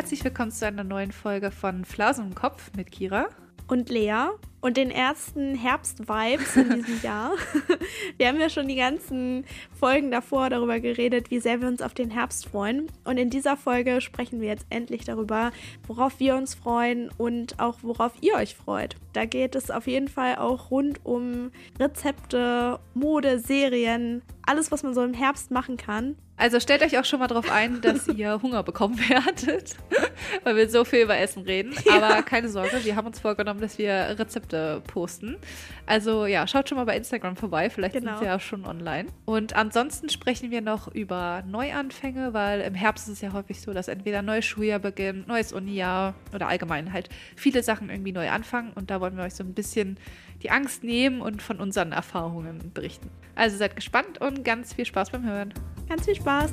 Herzlich willkommen zu einer neuen Folge von Flausen im Kopf mit Kira. Und Lea und den ersten Herbst-Vibes in diesem Jahr. Wir haben ja schon die ganzen Folgen davor darüber geredet, wie sehr wir uns auf den Herbst freuen. Und in dieser Folge sprechen wir jetzt endlich darüber, worauf wir uns freuen und auch worauf ihr euch freut. Da geht es auf jeden Fall auch rund um Rezepte, Mode, Serien, alles, was man so im Herbst machen kann. Also stellt euch auch schon mal darauf ein, dass ihr Hunger bekommen werdet, weil wir so viel über Essen reden. Aber ja. keine Sorge, wir haben uns vorgenommen, dass wir Rezepte posten. Also ja, schaut schon mal bei Instagram vorbei, vielleicht genau. sind wir ja schon online. Und ansonsten sprechen wir noch über Neuanfänge, weil im Herbst ist es ja häufig so, dass entweder ein neues Schuljahr beginnt, neues Unijahr oder allgemein halt viele Sachen irgendwie neu anfangen. Und da wollen wir euch so ein bisschen die Angst nehmen und von unseren Erfahrungen berichten. Also seid gespannt und ganz viel Spaß beim Hören. Ganz viel Spaß.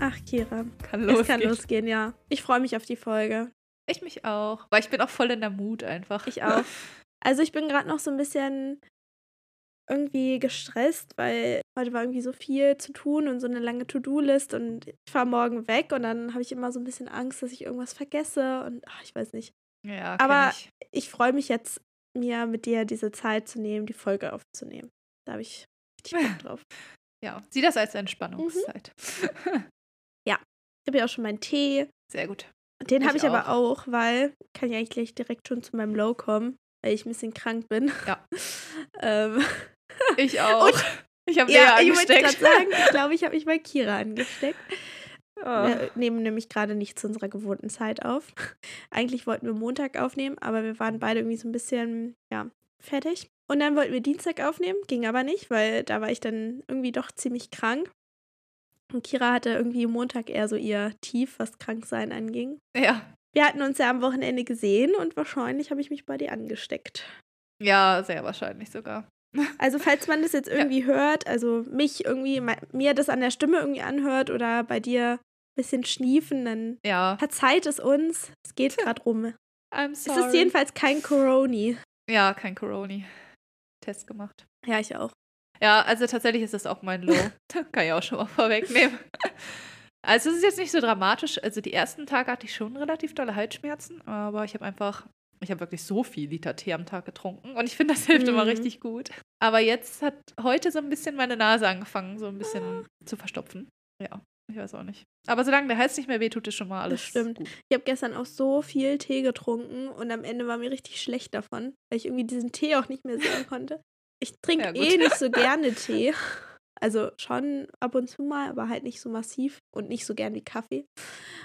Ach, Kira. Kann losgehen. Es kann losgehen, ja. Ich freue mich auf die Folge. Ich mich auch, weil ich bin auch voll in der Mut einfach. Ich auch. Also ich bin gerade noch so ein bisschen irgendwie gestresst, weil heute war irgendwie so viel zu tun und so eine lange To-Do-List und ich fahre morgen weg und dann habe ich immer so ein bisschen Angst, dass ich irgendwas vergesse und ach, ich weiß nicht. Ja, Aber ich, ich freue mich jetzt, mir mit dir diese Zeit zu nehmen, die Folge aufzunehmen. Da habe ich richtig Bock drauf. Ja, sieh das als Entspannungszeit. Mhm. ja, ich habe ja auch schon meinen Tee. Sehr gut. Den habe ich, ich aber auch, weil kann ich eigentlich direkt schon zu meinem Low kommen, weil ich ein bisschen krank bin. Ja. ähm, ich auch. Und, ich habe ja, Lea angesteckt. Ich sagen, ich glaube, ich habe mich bei Kira angesteckt. Oh. Wir nehmen nämlich gerade nicht zu unserer gewohnten Zeit auf. Eigentlich wollten wir Montag aufnehmen, aber wir waren beide irgendwie so ein bisschen, ja, fertig. Und dann wollten wir Dienstag aufnehmen, ging aber nicht, weil da war ich dann irgendwie doch ziemlich krank. Und Kira hatte irgendwie Montag eher so ihr Tief, was Kranksein anging. Ja. Wir hatten uns ja am Wochenende gesehen und wahrscheinlich habe ich mich bei dir angesteckt. Ja, sehr wahrscheinlich sogar. Also falls man das jetzt irgendwie ja. hört, also mich irgendwie, mir das an der Stimme irgendwie anhört oder bei dir ein bisschen schniefen, dann ja. verzeiht es uns. Es geht gerade rum. I'm sorry. Es ist jedenfalls kein Coroni. Ja, kein Coroni. Test gemacht. Ja, ich auch. Ja, also tatsächlich ist das auch mein Low. Kann ich auch schon mal vorwegnehmen. Also es ist jetzt nicht so dramatisch. Also die ersten Tage hatte ich schon relativ dolle Halsschmerzen, aber ich habe einfach ich habe wirklich so viel Liter Tee am Tag getrunken und ich finde, das hilft mhm. immer richtig gut. Aber jetzt hat heute so ein bisschen meine Nase angefangen, so ein bisschen ah. zu verstopfen. Ja, ich weiß auch nicht. Aber solange der Hals nicht mehr wehtut, ist schon mal alles. Das stimmt. Gut. Ich habe gestern auch so viel Tee getrunken und am Ende war mir richtig schlecht davon, weil ich irgendwie diesen Tee auch nicht mehr sehen konnte. Ich trinke ja, eh nicht so gerne Tee. Also schon ab und zu mal, aber halt nicht so massiv und nicht so gern wie Kaffee.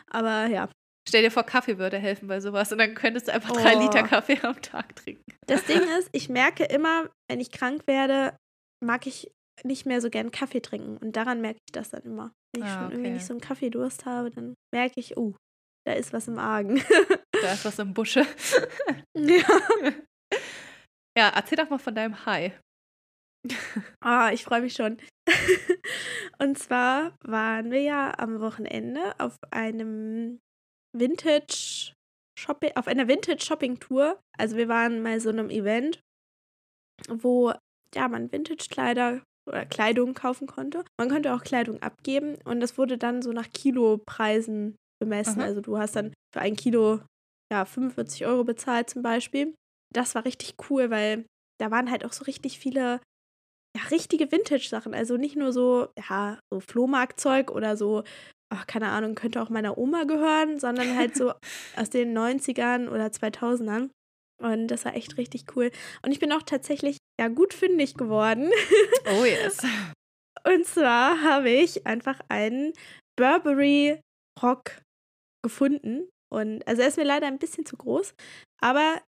Aber ja, Stell dir vor, Kaffee würde helfen bei sowas und dann könntest du einfach oh. drei Liter Kaffee am Tag trinken. Das Ding ist, ich merke immer, wenn ich krank werde, mag ich nicht mehr so gern Kaffee trinken. Und daran merke ich das dann immer. Wenn ich ah, schon okay. irgendwie nicht so einen Kaffeedurst habe, dann merke ich, oh, da ist was im Argen. da ist was im Busche. ja. Ja, erzähl doch mal von deinem High. Ah, ich freue mich schon. Und zwar waren wir ja am Wochenende auf einem Vintage Shopping, auf einer Vintage Shopping Tour. Also wir waren mal so einem Event, wo ja man Vintage Kleider oder Kleidung kaufen konnte. Man konnte auch Kleidung abgeben und das wurde dann so nach Kilopreisen bemessen. Aha. Also du hast dann für ein Kilo ja 45 Euro bezahlt zum Beispiel. Das war richtig cool, weil da waren halt auch so richtig viele ja, richtige Vintage-Sachen. Also nicht nur so, ja, so Flohmarktzeug oder so ach, keine Ahnung, könnte auch meiner Oma gehören, sondern halt so aus den 90ern oder 2000ern. Und das war echt richtig cool. Und ich bin auch tatsächlich ja gut fündig geworden. Oh yes. Und zwar habe ich einfach einen Burberry Rock gefunden. Und also er ist mir leider ein bisschen zu groß, aber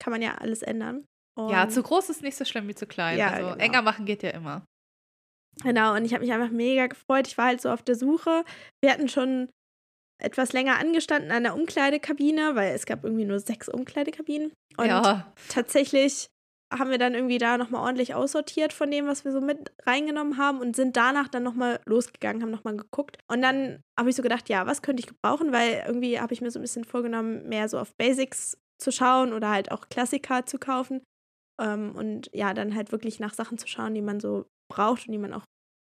kann man ja alles ändern. Und ja, zu groß ist nicht so schlimm wie zu klein. Ja, also genau. enger machen geht ja immer. Genau, und ich habe mich einfach mega gefreut. Ich war halt so auf der Suche. Wir hatten schon etwas länger angestanden an der Umkleidekabine, weil es gab irgendwie nur sechs Umkleidekabinen. Und ja. tatsächlich haben wir dann irgendwie da nochmal ordentlich aussortiert von dem, was wir so mit reingenommen haben und sind danach dann nochmal losgegangen, haben nochmal geguckt. Und dann habe ich so gedacht, ja, was könnte ich gebrauchen, weil irgendwie habe ich mir so ein bisschen vorgenommen, mehr so auf Basics zu schauen oder halt auch Klassiker zu kaufen. Ähm, und ja, dann halt wirklich nach Sachen zu schauen, die man so braucht und die man auch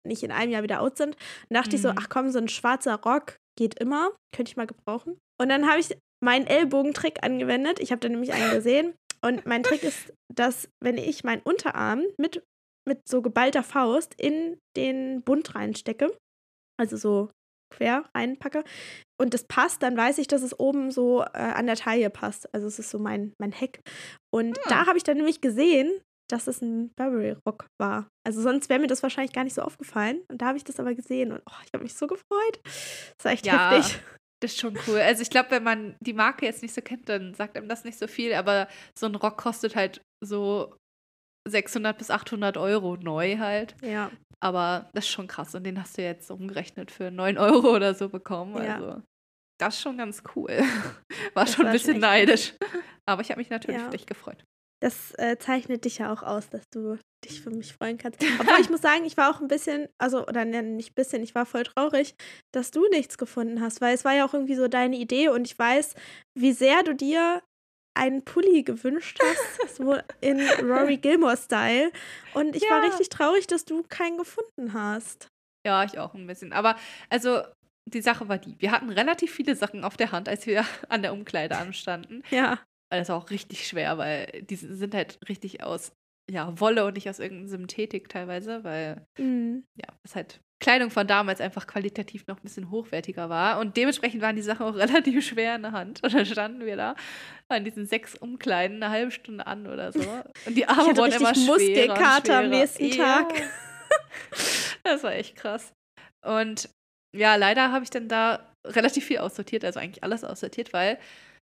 nicht in einem Jahr wieder out sind. Und dachte ich so, Mhm. ach komm, so ein schwarzer Rock geht immer. Könnte ich mal gebrauchen. Und dann habe ich meinen Ellbogentrick angewendet. Ich habe da nämlich einen gesehen. Und mein Trick ist, dass wenn ich meinen Unterarm mit, mit so geballter Faust in den Bund reinstecke, also so quer reinpacke, und das passt, dann weiß ich, dass es oben so äh, an der Taille passt. Also es ist so mein, mein Heck. Und Hm. da habe ich dann nämlich gesehen, dass es ein Burberry-Rock war. Also sonst wäre mir das wahrscheinlich gar nicht so aufgefallen. Und da habe ich das aber gesehen und oh, ich habe mich so gefreut. Das war echt Ja. heftig. Das ist schon cool. Also ich glaube, wenn man die Marke jetzt nicht so kennt, dann sagt einem das nicht so viel, aber so ein Rock kostet halt so 600 bis 800 Euro neu halt. Ja. Aber das ist schon krass und den hast du jetzt umgerechnet für 9 Euro oder so bekommen. Ja. Also das ist schon ganz cool. War Das schon war ein bisschen neidisch. Aber ich habe mich natürlich Ja. für dich gefreut. Das äh, zeichnet dich ja auch aus, dass du dich für mich freuen kannst. Obwohl ich muss sagen, ich war auch ein bisschen, also, oder ne, nicht ein bisschen, ich war voll traurig, dass du nichts gefunden hast, weil es war ja auch irgendwie so deine Idee und ich weiß, wie sehr du dir einen Pulli gewünscht hast, so in Rory Gilmore-Style. Und ich war Ja. richtig traurig, dass du keinen gefunden hast. Ja, ich auch ein bisschen. Aber also die Sache war die, wir hatten relativ viele Sachen auf der Hand, als wir an der Umkleide anstanden. Ja. Das war auch richtig schwer, weil die sind halt richtig aus ja, Wolle und nicht aus irgendeinem Synthetik teilweise, weil Mhm. ja, das halt Kleidung von damals einfach qualitativ noch ein bisschen hochwertiger war. Und dementsprechend waren die Sachen auch relativ schwer in der Hand. Und dann standen wir da an diesen sechs Umkleiden eine halbe Stunde an oder so. Und die Arme wurden immer schwerer. Muskelkater am nächsten Ja. Tag. Das war echt krass. Und ja, leider habe ich dann da relativ viel aussortiert, also eigentlich alles aussortiert, weil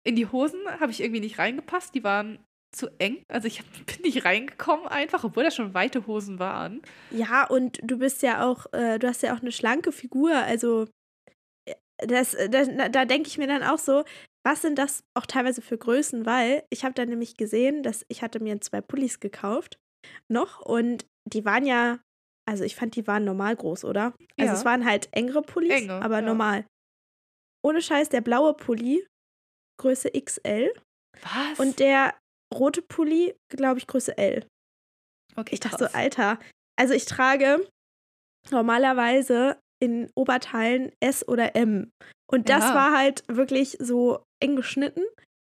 in die Hosen habe ich irgendwie nicht reingepasst. Die waren zu eng. Also ich bin nicht reingekommen einfach, obwohl das schon weite Hosen waren. Ja, und du bist ja auch, äh, du hast ja auch eine schlanke Figur, also äh, das, das, da denke ich mir dann auch so, was sind das auch teilweise für Größen, weil ich habe dann nämlich gesehen, dass ich hatte mir zwei Pullis gekauft noch und die waren ja, also ich fand, die waren normal groß, oder? Also Ja. es waren halt engere Pullis, Enge, aber ja. normal. Ohne Scheiß, der blaue Pulli, Größe XL Was? und der rote Pulli, glaube ich, Größe L. okay, Ich dachte krass. so, Alter. Also ich trage normalerweise in Oberteilen S oder M. Und das Ja. war halt wirklich so eng geschnitten.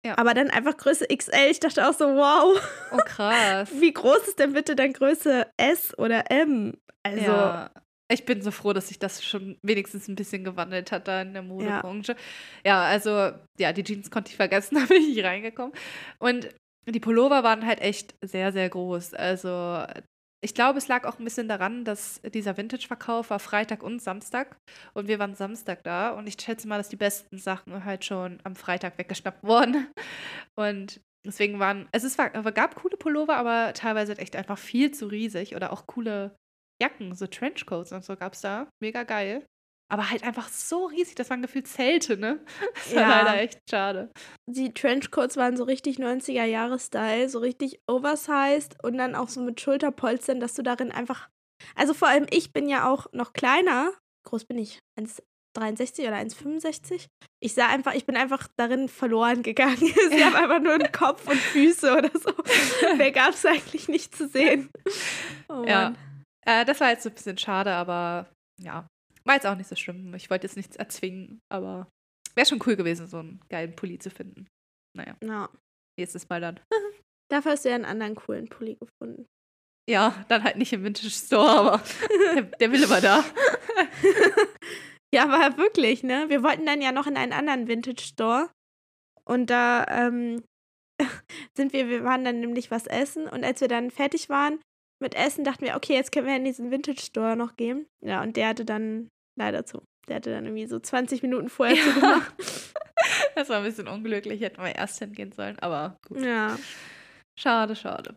Ja. Aber dann einfach Größe XL. Ich dachte auch so, wow, Oh, krass. wie groß ist denn bitte dann Größe S oder M? Also, ja. Ich bin so froh, dass sich das schon wenigstens ein bisschen gewandelt hat da in der Modebranche. Ja, also, ja, die Jeans konnte ich vergessen, da bin ich nicht reingekommen. Und die Pullover waren halt echt sehr, sehr groß. Also, ich glaube, es lag auch ein bisschen daran, dass dieser Vintage-Verkauf war Freitag und Samstag. Und wir waren Samstag da. Und ich schätze mal, dass die besten Sachen halt schon am Freitag weggeschnappt wurden. Und deswegen waren, also es es gab coole Pullover, aber teilweise halt echt einfach viel zu riesig. Oder auch coole Jacken, so Trenchcoats und so gab es da. Mega geil. Aber halt einfach so riesig, das waren gefühlt Zelte, ne? Das war Ja. leider echt schade. die Trenchcoats waren so richtig 90er-Jahre-Style, so richtig oversized und dann auch so mit Schulterpolstern, dass du darin einfach. Also vor allem, ich bin ja auch noch kleiner. Groß bin ich? 1,63 oder 1,65? Ich sah einfach, ich bin einfach darin verloren gegangen. Sie haben einfach nur einen Kopf und Füße oder so. Mehr gab es eigentlich nicht zu sehen. Oh Ja. Äh, das war jetzt so ein bisschen schade, aber ja, war jetzt auch nicht so schlimm. Ich wollte jetzt nichts erzwingen, aber wäre schon cool gewesen, so einen geilen Pulli zu finden. Naja, Ja. nächstes Mal dann. Dafür hast du ja einen anderen coolen Pulli gefunden. Ja, dann halt nicht im Vintage Store, aber der, der Wille war da. Ja, aber wirklich, ne? Wir wollten dann ja noch in einen anderen Vintage Store. Und da ähm, sind wir, wir waren dann nämlich was essen. Und als wir dann fertig waren mit Essen, dachten wir, okay, jetzt können wir in diesen Vintage Store noch gehen. Ja, und der hatte dann leider zu. Der hatte dann irgendwie so 20 Minuten vorher Ja. zugemacht. Das war ein bisschen unglücklich, hätten wir erst hingehen sollen, aber gut. Ja. Schade, schade.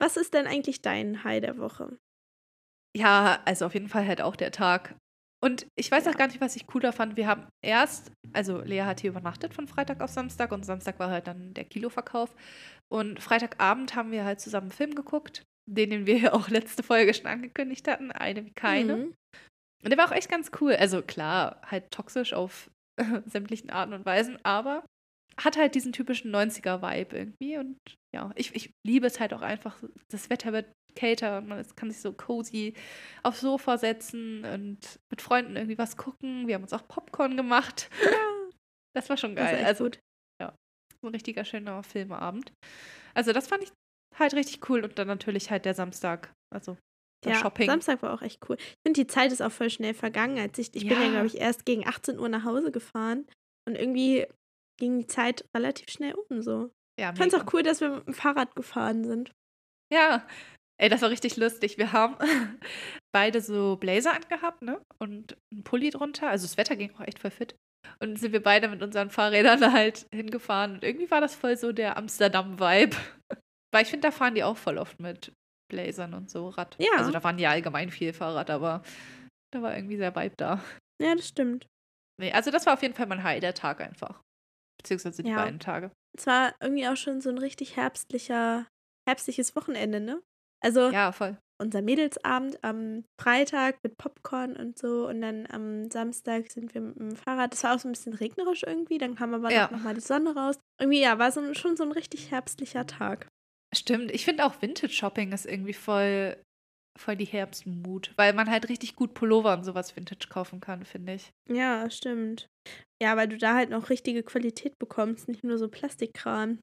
Was ist denn eigentlich dein High der Woche? Ja, also auf jeden Fall halt auch der Tag. Und ich weiß Ja. auch gar nicht, was ich cooler fand. Wir haben erst, also Lea hat hier übernachtet von Freitag auf Samstag und Samstag war halt dann der Kiloverkauf. Und Freitagabend haben wir halt zusammen einen Film geguckt, den, den wir ja auch letzte Folge schon angekündigt hatten, eine wie keine. Mhm. Und der war auch echt ganz cool. Also klar, halt toxisch auf sämtlichen Arten und Weisen, aber hat halt diesen typischen 90er-Vibe irgendwie und ja, ich, ich liebe es halt auch einfach. Das Wetter wird kälter und man kann sich so cozy aufs Sofa setzen und mit Freunden irgendwie was gucken. Wir haben uns auch Popcorn gemacht. Das war schon geil. also, gut. ja, so ein richtiger schöner Filmeabend. Also, das fand ich halt richtig cool. Und dann natürlich halt der Samstag. Also, das ja, Shopping. Samstag war auch echt cool. Ich finde, die Zeit ist auch voll schnell vergangen. Als ich, ich ja. bin ja, glaube ich, erst gegen 18 Uhr nach Hause gefahren. Und irgendwie ging die Zeit relativ schnell um so. Ja, ich fand es auch cool, dass wir mit dem Fahrrad gefahren sind. Ja, ey, das war richtig lustig. Wir haben beide so Blazer angehabt, ne? Und einen Pulli drunter. Also das Wetter ging auch echt voll fit. Und sind wir beide mit unseren Fahrrädern halt hingefahren. Und irgendwie war das voll so der Amsterdam-Vibe. Weil ich finde, da fahren die auch voll oft mit Blazern und so Rad. Ja. Also da fahren die allgemein viel Fahrrad, aber da war irgendwie sehr Vibe da. Ja, das stimmt. Nee, also das war auf jeden Fall mein High der Tag einfach. Beziehungsweise die ja. beiden Tage. Es war irgendwie auch schon so ein richtig herbstlicher, herbstliches Wochenende, ne? Also ja, voll. unser Mädelsabend am Freitag mit Popcorn und so und dann am Samstag sind wir mit dem Fahrrad. Das war auch so ein bisschen regnerisch irgendwie, dann kam aber ja. noch mal die Sonne raus. Irgendwie ja, war so, schon so ein richtig herbstlicher Tag. Stimmt, ich finde auch Vintage Shopping ist irgendwie voll voll die Herbstmut, weil man halt richtig gut Pullover und sowas Vintage kaufen kann, finde ich. Ja, stimmt. Ja, weil du da halt noch richtige Qualität bekommst, nicht nur so Plastikkram.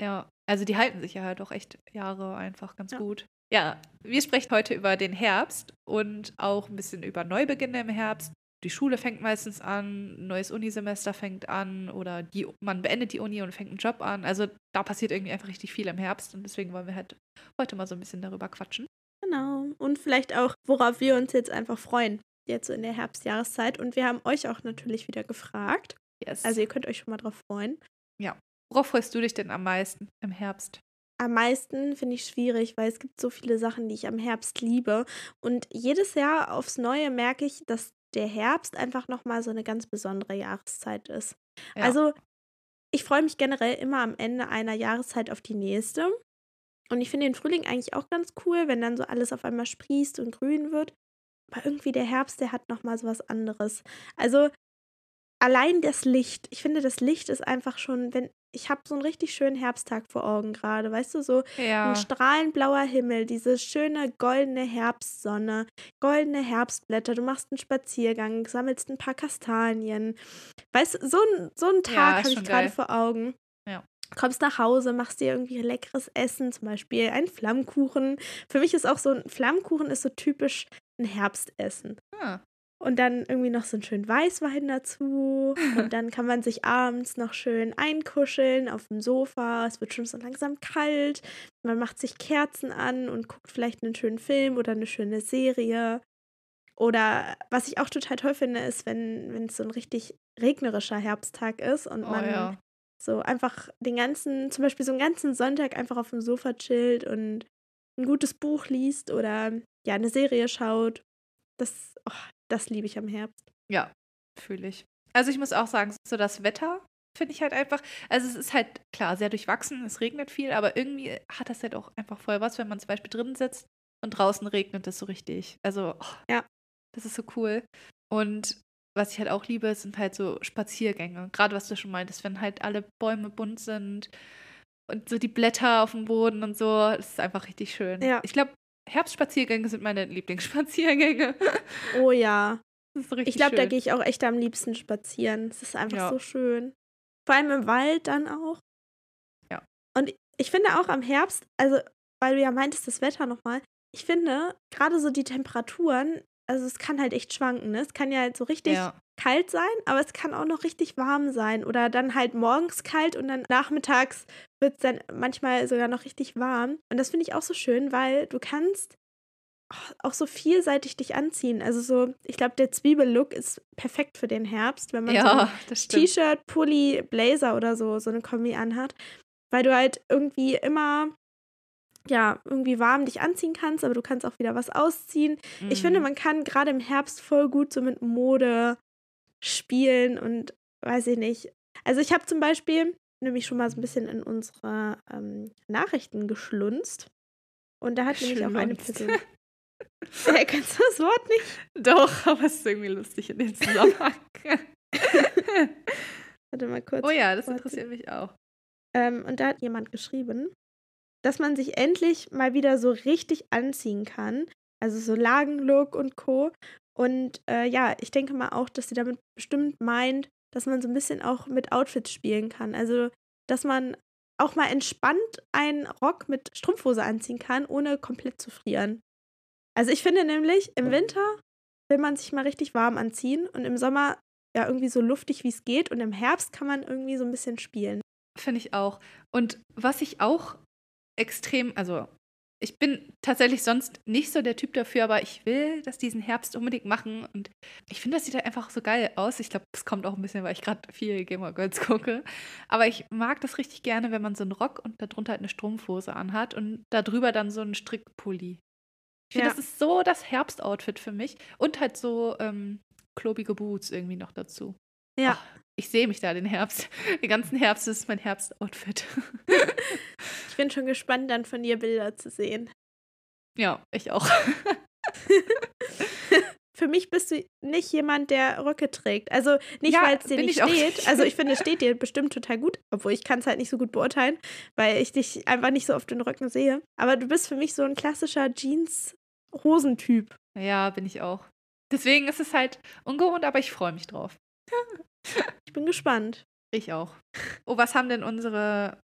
Ja, also die halten sich ja halt auch echt Jahre einfach ganz ja. gut. Ja, wir sprechen heute über den Herbst und auch ein bisschen über Neubeginne im Herbst. Die Schule fängt meistens an, ein neues Unisemester fängt an oder die, man beendet die Uni und fängt einen Job an. Also da passiert irgendwie einfach richtig viel im Herbst und deswegen wollen wir halt heute mal so ein bisschen darüber quatschen. Genau. Und vielleicht auch, worauf wir uns jetzt einfach freuen, jetzt so in der Herbstjahreszeit. Und wir haben euch auch natürlich wieder gefragt. Yes. Also ihr könnt euch schon mal drauf freuen. Ja. Worauf freust du dich denn am meisten im Herbst? Am meisten finde ich schwierig, weil es gibt so viele Sachen, die ich am Herbst liebe. Und jedes Jahr aufs Neue merke ich, dass der Herbst einfach nochmal so eine ganz besondere Jahreszeit ist. Ja. Also ich freue mich generell immer am Ende einer Jahreszeit auf die nächste. Und ich finde den Frühling eigentlich auch ganz cool, wenn dann so alles auf einmal sprießt und grün wird. Aber irgendwie der Herbst, der hat nochmal so was anderes. Also allein das Licht. Ich finde, das Licht ist einfach schon, wenn ich habe so einen richtig schönen Herbsttag vor Augen gerade, weißt du, so ja. ein strahlend blauer Himmel, diese schöne goldene Herbstsonne, goldene Herbstblätter, du machst einen Spaziergang, sammelst ein paar Kastanien. Weißt du, so, so einen Tag ja, habe ich gerade vor Augen. Ja kommst nach Hause, machst dir irgendwie leckeres Essen, zum Beispiel einen Flammkuchen. Für mich ist auch so ein Flammkuchen ist so typisch ein Herbstessen. Ah. Und dann irgendwie noch so einen schönen Weißwein dazu. Und dann kann man sich abends noch schön einkuscheln auf dem Sofa. Es wird schon so langsam kalt. Man macht sich Kerzen an und guckt vielleicht einen schönen Film oder eine schöne Serie. Oder was ich auch total toll finde, ist, wenn es so ein richtig regnerischer Herbsttag ist und oh, man ja. So einfach den ganzen, zum Beispiel so einen ganzen Sonntag einfach auf dem Sofa chillt und ein gutes Buch liest oder ja, eine Serie schaut. Das, oh, das liebe ich am Herbst. Ja, fühle ich. Also ich muss auch sagen, so das Wetter finde ich halt einfach, also es ist halt klar sehr durchwachsen, es regnet viel, aber irgendwie hat das halt auch einfach voll was, wenn man zum Beispiel drin sitzt und draußen regnet es so richtig. Also, oh, ja, das ist so cool. Und was ich halt auch liebe, sind halt so Spaziergänge. Gerade was du schon meintest, wenn halt alle Bäume bunt sind und so die Blätter auf dem Boden und so. Das ist einfach richtig schön. Ja. Ich glaube, Herbstspaziergänge sind meine Lieblingsspaziergänge. Oh ja. So ich glaube, da gehe ich auch echt am liebsten spazieren. Es ist einfach ja. so schön. Vor allem im Wald dann auch. Ja. Und ich finde auch am Herbst, also weil du ja meintest, das Wetter nochmal, ich finde gerade so die Temperaturen, also es kann halt echt schwanken, ne? Es kann ja halt so richtig ja. Kalt sein, aber es kann auch noch richtig warm sein. Oder dann halt morgens kalt und dann nachmittags wird es dann manchmal sogar noch richtig warm. Und das finde ich auch so schön, weil du kannst auch so vielseitig dich anziehen. Also so, ich glaube, der Zwiebellook ist perfekt für den Herbst, wenn man ja, so T-Shirt, Pulli, Blazer oder so, so eine Kombi anhat. Weil du halt irgendwie immer ja, irgendwie warm dich anziehen kannst, aber du kannst auch wieder was ausziehen. Mhm. Ich finde, mhm. man kann gerade im Herbst voll gut so mit Mode spielen und weiß ich nicht. Also ich habe zum Beispiel nämlich schon mal so ein bisschen in unsere ähm, Nachrichten geschlunzt. Und da hat nämlich auch eine Person. hey, kennst du das Wort nicht? Doch, aber es ist irgendwie lustig in dem Zusammenhang. Warte mal kurz. Oh ja, das interessiert mich auch. Ähm, und da hat jemand geschrieben, dass man sich endlich mal wieder so richtig anziehen kann. Also so Lagenlook und Co. Und äh, ja, ich denke mal auch, dass sie damit bestimmt meint, dass man so ein bisschen auch mit Outfits spielen kann. Also, dass man auch mal entspannt einen Rock mit Strumpfhose anziehen kann, ohne komplett zu frieren. Also ich finde nämlich, im Winter will man sich mal richtig warm anziehen und im Sommer ja irgendwie so luftig, wie es geht. Und im Herbst kann man irgendwie so ein bisschen spielen. Finde ich auch. Und was ich auch extrem, also ich bin tatsächlich sonst nicht so der Typ dafür, aber ich will das diesen Herbst unbedingt machen. Und ich finde, das sieht halt einfach so geil aus. Ich glaube, es kommt auch ein bisschen, weil ich gerade viel Gamer Girls gucke. Aber ich mag das richtig gerne, wenn man so einen Rock und darunter halt eine Strumpfhose anhat und darüber dann so einen Strickpulli. Ich finde, Ja. das ist so das Herbstoutfit für mich. Und halt so ähm, klobige Boots irgendwie noch dazu. Ja. Ach, ich sehe mich da den Herbst. Den ganzen Herbst ist mein Herbstoutfit. Ich bin schon gespannt, dann von dir Bilder zu sehen. ja, ich auch. Für mich bist du nicht jemand, der Röcke trägt. Also nicht, Ja, weil es dir nicht steht. nicht. Also ich finde, es steht dir bestimmt total gut, obwohl ich kann es halt nicht so gut beurteilen, weil ich dich einfach nicht so oft in Röcken sehe. Aber du bist für mich so ein klassischer Jeans-Hosentyp. Ja, bin ich auch. Deswegen ist es halt ungewohnt, aber ich freue mich drauf. Ich bin gespannt. Ich auch. Oh, was haben denn unsere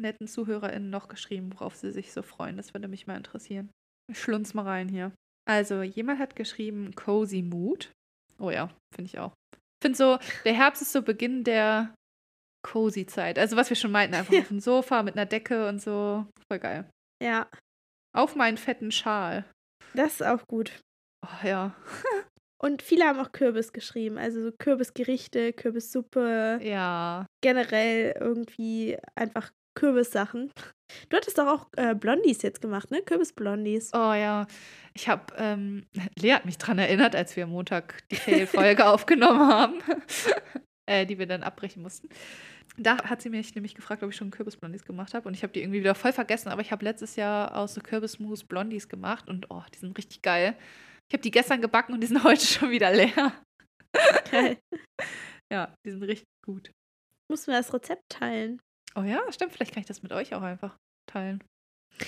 netten ZuhörerInnen noch geschrieben, worauf sie sich so freuen? Das würde mich mal interessieren. Ich schlunz mal rein hier. Also, jemand hat geschrieben Cozy Mood. Oh ja, finde ich auch. Ich finde so, der Herbst ist so Beginn der Cozy-Zeit. Also, was wir schon meinten, einfach Ja. auf dem Sofa mit einer Decke und so. Voll geil. Ja, Auf meinen fetten Schal. das ist auch gut. Oh ja. Und viele haben auch Kürbis geschrieben. Also so Kürbisgerichte, Kürbissuppe, Ja. generell irgendwie einfach Kürbissachen. Du hattest doch auch äh, Blondies jetzt gemacht, ne? Kürbisblondies. Oh ja, ich habe, ähm, Lea hat mich dran erinnert, als wir am Montag die Fail-Folge aufgenommen haben, äh, die wir dann abbrechen mussten. Da hat sie mich nämlich gefragt, ob ich schon Kürbisblondies gemacht habe und ich habe die irgendwie wieder voll vergessen, aber ich habe letztes Jahr aus so Kürbismus Blondies gemacht und oh, die sind richtig geil. Ich habe die gestern gebacken und die sind heute schon wieder leer. Geil. Ja, die sind richtig gut. Mussten wir das Rezept teilen. Oh ja, stimmt, vielleicht kann ich das mit euch auch einfach teilen.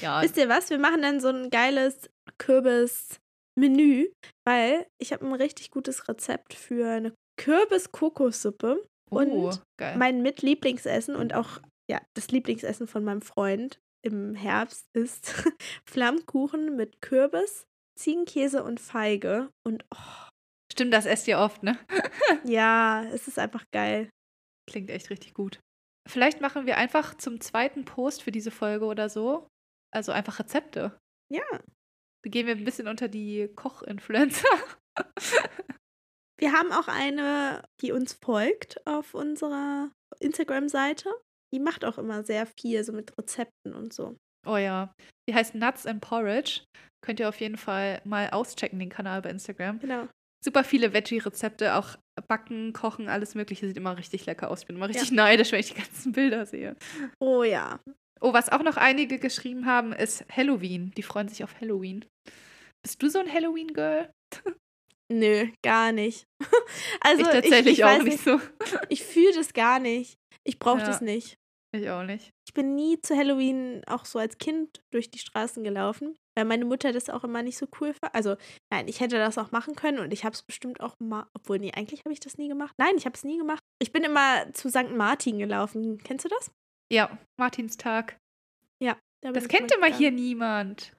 Ja, Wisst ihr was? Wir machen dann so ein geiles Kürbis-Menü, weil ich habe ein richtig gutes Rezept für eine Kürbis-Kokossuppe. oh, und geil. Mein Mitlieblingsessen und auch ja, das Lieblingsessen von meinem Freund im Herbst ist Flammkuchen mit Kürbis, Ziegenkäse und Feige. Und oh, Stimmt, das esst ihr oft, ne? ja, es ist einfach geil. Klingt echt richtig gut. Vielleicht machen wir einfach zum zweiten Post für diese Folge oder so, also einfach Rezepte. Ja. Da gehen wir ein bisschen unter die Koch-Influencer. Wir haben auch eine, die uns folgt auf unserer Instagram-Seite. Die macht auch immer sehr viel so mit Rezepten und so. Oh ja. Die heißt Nuts and Porridge. Könnt ihr auf jeden Fall mal auschecken, den Kanal bei Instagram. Genau. Super viele Veggie-Rezepte, auch Backen, Kochen, alles Mögliche. Sieht immer richtig lecker aus. Ich bin immer richtig neidisch, wenn ich die ganzen Bilder sehe. Oh ja. Oh, was auch noch einige geschrieben haben, ist Halloween. Die freuen sich auf Halloween. Bist du so ein Halloween-Girl? Nö, gar nicht. also ich tatsächlich ich, ich auch nicht so. Ich fühle das gar nicht. Ich brauche Ja. das nicht. Ich auch nicht. Ich bin nie zu Halloween auch so als Kind durch die Straßen gelaufen, weil meine Mutter das auch immer nicht so cool fand. Also, nein, ich hätte das auch machen können und ich habe es bestimmt auch mal, obwohl, nee, eigentlich habe ich das nie gemacht. Nein, ich habe es nie gemacht. Ich bin immer zu St. Martin gelaufen. Kennst du das? Ja, Martinstag. Da bin Das kennt immer hier niemand.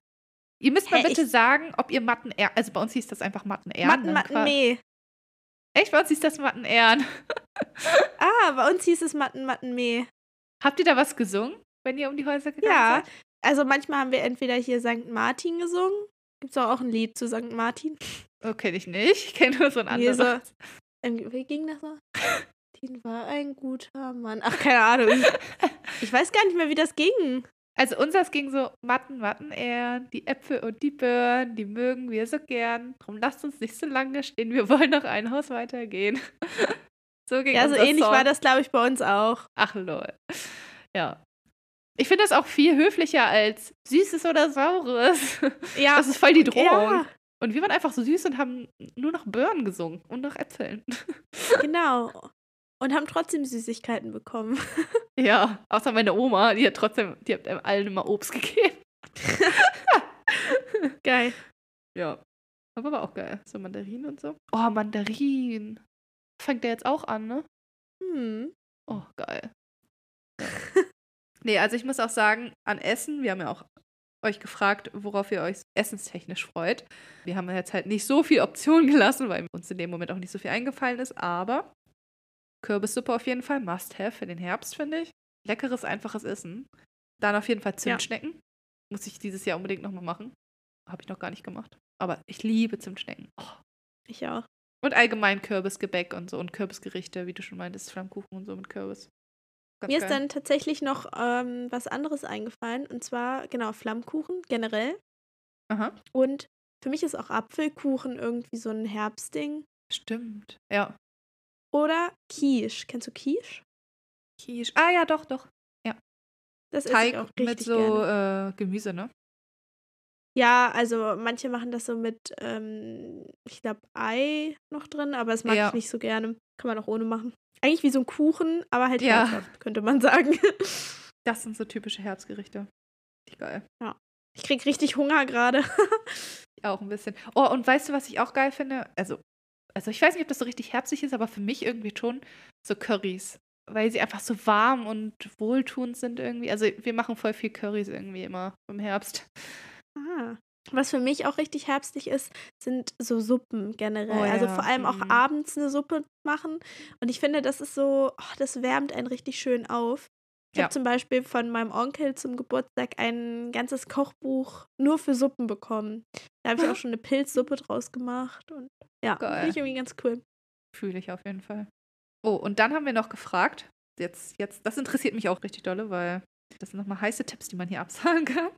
Ihr müsst mal Hä, bitte ich- sagen, ob ihr Matten also bei uns hieß das einfach Matten. Matten, Matten, Mee. Echt, bei uns hieß das Matten Ehren. Ah, bei uns hieß es Matten, Matten, Mee. Habt ihr da was gesungen, wenn ihr um die Häuser gegangen Ja, seid? also manchmal haben wir entweder hier St. Martin gesungen. Gibt es auch ein Lied zu St. Martin? Oh, kenne ich nicht. Ich kenne nur so ein anderes. Ähm, Wie ging das so? Martin war ein guter Mann. Ach, keine Ahnung. Ich weiß gar nicht mehr, wie das ging. Also unseres ging so Matten, Matten Ehren, die Äpfel und die Birnen, die mögen wir so gern. Drum lasst uns nicht so lange stehen, wir wollen noch ein Haus weitergehen. So ging Ja, so ähnlich Song. war das, glaube ich, bei uns auch. Ach lol. Ja. Ich finde das auch viel höflicher als Süßes oder Saures. Ja, Das ist voll die Drohung. ja, Und wir waren einfach so süß und haben nur noch Birnen gesungen und noch Äpfeln. genau. Und haben trotzdem Süßigkeiten bekommen. Ja, außer meine Oma, die hat trotzdem, die hat allen immer Obst gegeben. Geil. Ja. Aber war auch geil. So Mandarinen und so. Oh, Mandarinen. Fängt der jetzt auch an, ne? Hm. Oh, geil. nee, also ich muss auch sagen, an Essen, wir haben ja auch euch gefragt, worauf ihr euch essenstechnisch freut. Wir haben jetzt halt nicht so viel Optionen gelassen, weil uns in dem Moment auch nicht so viel eingefallen ist, aber Kürbissuppe auf jeden Fall, must have für den Herbst, finde ich. Leckeres, einfaches Essen. Dann auf jeden Fall Zimtschnecken. Ja. Muss ich dieses Jahr unbedingt nochmal machen. Habe ich noch gar nicht gemacht. Aber ich liebe Zimtschnecken. Oh. Ich auch. Und allgemein Kürbisgebäck und so und Kürbisgerichte, wie du schon meintest, Flammkuchen und so mit Kürbis. Ganz Mir geil. ist dann tatsächlich noch ähm, was anderes eingefallen. Und zwar, genau, Flammkuchen generell. Aha. Und für mich ist auch Apfelkuchen irgendwie so ein Herbstding. Stimmt, ja. Oder Quiche. Kennst du Quiche? Quiche. Ah ja, doch, doch. Ja. Das Teig ist auch mit so äh, Gemüse, ne? Ja, also manche machen das so mit, ähm, ich glaube, Ei noch drin, aber das mag ja. ich nicht so gerne. Kann man auch ohne machen. Eigentlich wie so ein Kuchen, aber halt ja. herzhaft, könnte man sagen. Das sind so typische Herbstgerichte. Richtig geil. Ja. Ich krieg richtig Hunger gerade. auch ein bisschen. Oh, und weißt du, was ich auch geil finde? Also, also ich weiß nicht, ob das so richtig herbstlich ist, aber für mich irgendwie schon so Currys. Weil sie einfach so warm und wohltuend sind irgendwie. Also wir machen voll viel Currys irgendwie immer im Herbst. Ah. Was für mich auch richtig herbstlich ist, sind so Suppen generell. Oh, also ja. Also vor allem auch mhm. abends eine Suppe machen. Und ich finde, das ist so, oh, das wärmt einen richtig schön auf. Ich ja. habe zum Beispiel von meinem Onkel zum Geburtstag ein ganzes Kochbuch nur für Suppen bekommen. Da habe ich auch schon eine Pilzsuppe draus gemacht. Und ja, finde ich irgendwie ganz cool. Fühle ich auf jeden Fall. Oh, und dann haben wir noch gefragt, jetzt, jetzt, das interessiert mich auch richtig dolle, weil das sind nochmal heiße Tipps, die man hier absagen kann.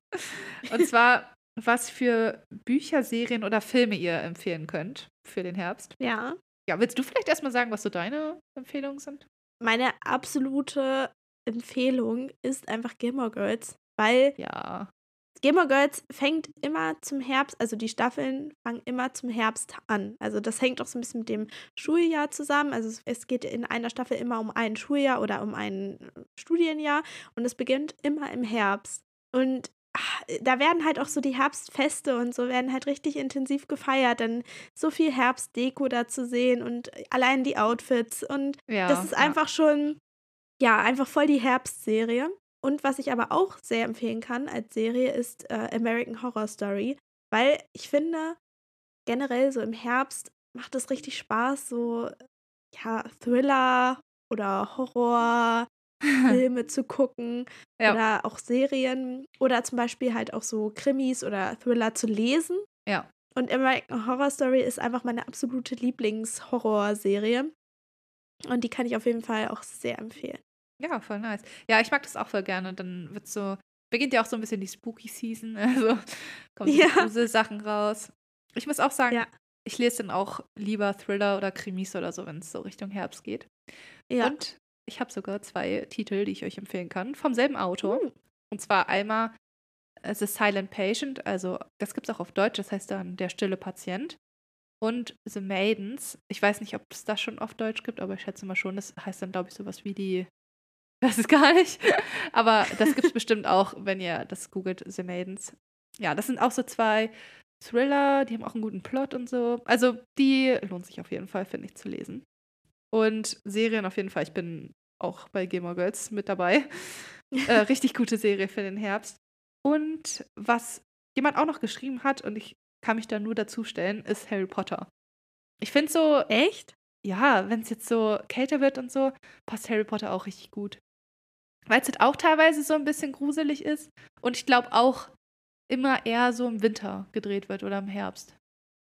Und zwar, was für Bücher, Serien oder Filme ihr empfehlen könnt für den Herbst. Ja. Ja, willst du vielleicht erstmal sagen, was so deine Empfehlungen sind? Meine absolute Empfehlung ist einfach Gilmore Girls, weil ja. Gilmore Girls fängt immer zum Herbst, also die Staffeln fangen immer zum Herbst an. Also das hängt auch so ein bisschen mit dem Schuljahr zusammen. Also es geht in einer Staffel immer um ein Schuljahr oder um ein Studienjahr und es beginnt immer im Herbst. Und ach, da werden halt auch so die Herbstfeste und so werden halt richtig intensiv gefeiert. Dann so viel Herbstdeko da zu sehen und allein die Outfits. Und ja, das ist einfach schon, ja, einfach voll die Herbstserie. Und was ich aber auch sehr empfehlen kann als Serie ist äh, American Horror Story, weil ich finde, generell so im Herbst macht es richtig Spaß, so ja, Thriller oder Horrorfilme zu gucken ja. oder auch Serien oder zum Beispiel halt auch so Krimis oder Thriller zu lesen. Ja. Und American Horror Story ist einfach meine absolute Lieblingshorrorserie. Und die kann ich auf jeden Fall auch sehr empfehlen. Ja, voll nice. Ja, ich mag das auch voll gerne. Dann wird so, beginnt ja auch so ein bisschen die Spooky Season. Also kommen ja. so Sachen raus. Ich muss auch sagen, ja. ich lese dann auch lieber Thriller oder Krimis oder so, wenn es so Richtung Herbst geht. Ja. Und ich habe sogar zwei Titel, die ich euch empfehlen kann, vom selben Autor. Mhm. Und zwar einmal äh, The Silent Patient, also das gibt es auch auf Deutsch, das heißt dann Der stille Patient. Und The Maidens. Ich weiß nicht, ob es das schon auf Deutsch gibt, aber ich schätze mal schon. Das heißt dann, glaube ich, sowas wie die das ist gar nicht. Aber das gibt es bestimmt auch, wenn ihr das googelt, The Maidens. Ja, das sind auch so zwei Thriller, die haben auch einen guten Plot und so. Also, die lohnt sich auf jeden Fall, finde ich, zu lesen. Und Serien auf jeden Fall. Ich bin auch bei Gamer Girls mit dabei. äh, richtig gute Serie für den Herbst. Und was jemand auch noch geschrieben hat, und ich kann mich da nur dazu stellen, ist Harry Potter. Ich finde so. Echt? Ja, wenn es jetzt so kälter wird und so, passt Harry Potter auch richtig gut weil es halt auch teilweise so ein bisschen gruselig ist. Und ich glaube auch immer eher so im Winter gedreht wird oder im Herbst.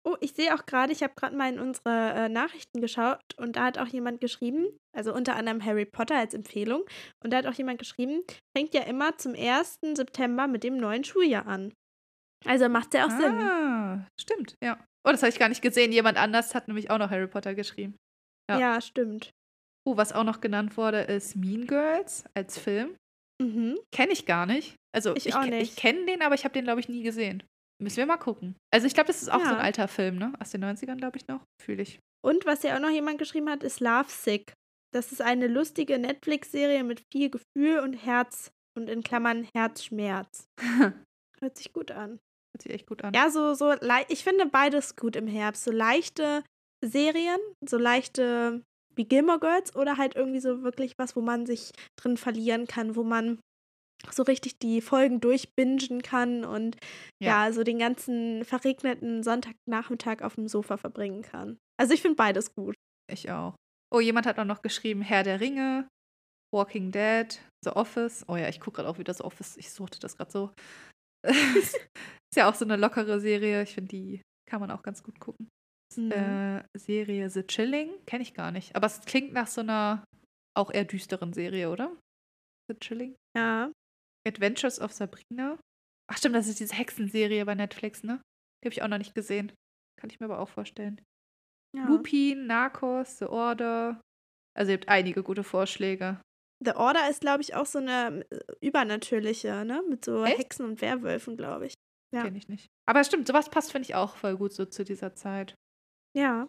Oh, ich sehe auch gerade, ich habe gerade mal in unsere äh, Nachrichten geschaut und da hat auch jemand geschrieben, also unter anderem Harry Potter als Empfehlung, und da hat auch jemand geschrieben, fängt ja immer zum 1. September mit dem neuen Schuljahr an. Also macht ja auch ah, Sinn. Ah, stimmt, ja. Oh, das habe ich gar nicht gesehen. Jemand anders hat nämlich auch noch Harry Potter geschrieben. Ja, ja stimmt. Oh, was auch noch genannt wurde, ist Mean Girls als Film. Mhm. Kenne ich gar nicht. Also ich, ich, ich kenne den, aber ich habe den, glaube ich, nie gesehen. Müssen wir mal gucken. Also ich glaube, das ist auch ja. so ein alter Film, ne? Aus den 90ern, glaube ich noch. Fühle ich. Und was ja auch noch jemand geschrieben hat, ist Love Sick. Das ist eine lustige Netflix-Serie mit viel Gefühl und Herz und in Klammern Herzschmerz. Hört sich gut an. Hört sich echt gut an. Ja, so, so, ich finde beides gut im Herbst. So leichte Serien, so leichte wie Gilmore Girls oder halt irgendwie so wirklich was, wo man sich drin verlieren kann, wo man so richtig die Folgen durchbingen kann und ja, ja so den ganzen verregneten Sonntagnachmittag auf dem Sofa verbringen kann. Also ich finde beides gut. Ich auch. Oh, jemand hat auch noch geschrieben, Herr der Ringe, Walking Dead, The Office. Oh ja, ich gucke gerade auch wieder The Office. Ich suchte das gerade so. ist ja auch so eine lockere Serie. Ich finde, die kann man auch ganz gut gucken. Mhm. Äh, Serie The Chilling, kenne ich gar nicht. Aber es klingt nach so einer auch eher düsteren Serie, oder? The Chilling? Ja. Adventures of Sabrina. Ach stimmt, das ist diese Hexenserie bei Netflix, ne? Die habe ich auch noch nicht gesehen. Kann ich mir aber auch vorstellen. Ja. Lupin, Narcos, The Order. Also ihr habt einige gute Vorschläge. The Order ist, glaube ich, auch so eine äh, übernatürliche, ne? Mit so Echt? Hexen und Werwölfen, glaube ich. Ja. Kenne ich nicht. Aber stimmt, sowas passt, finde ich, auch voll gut so zu dieser Zeit. Ja.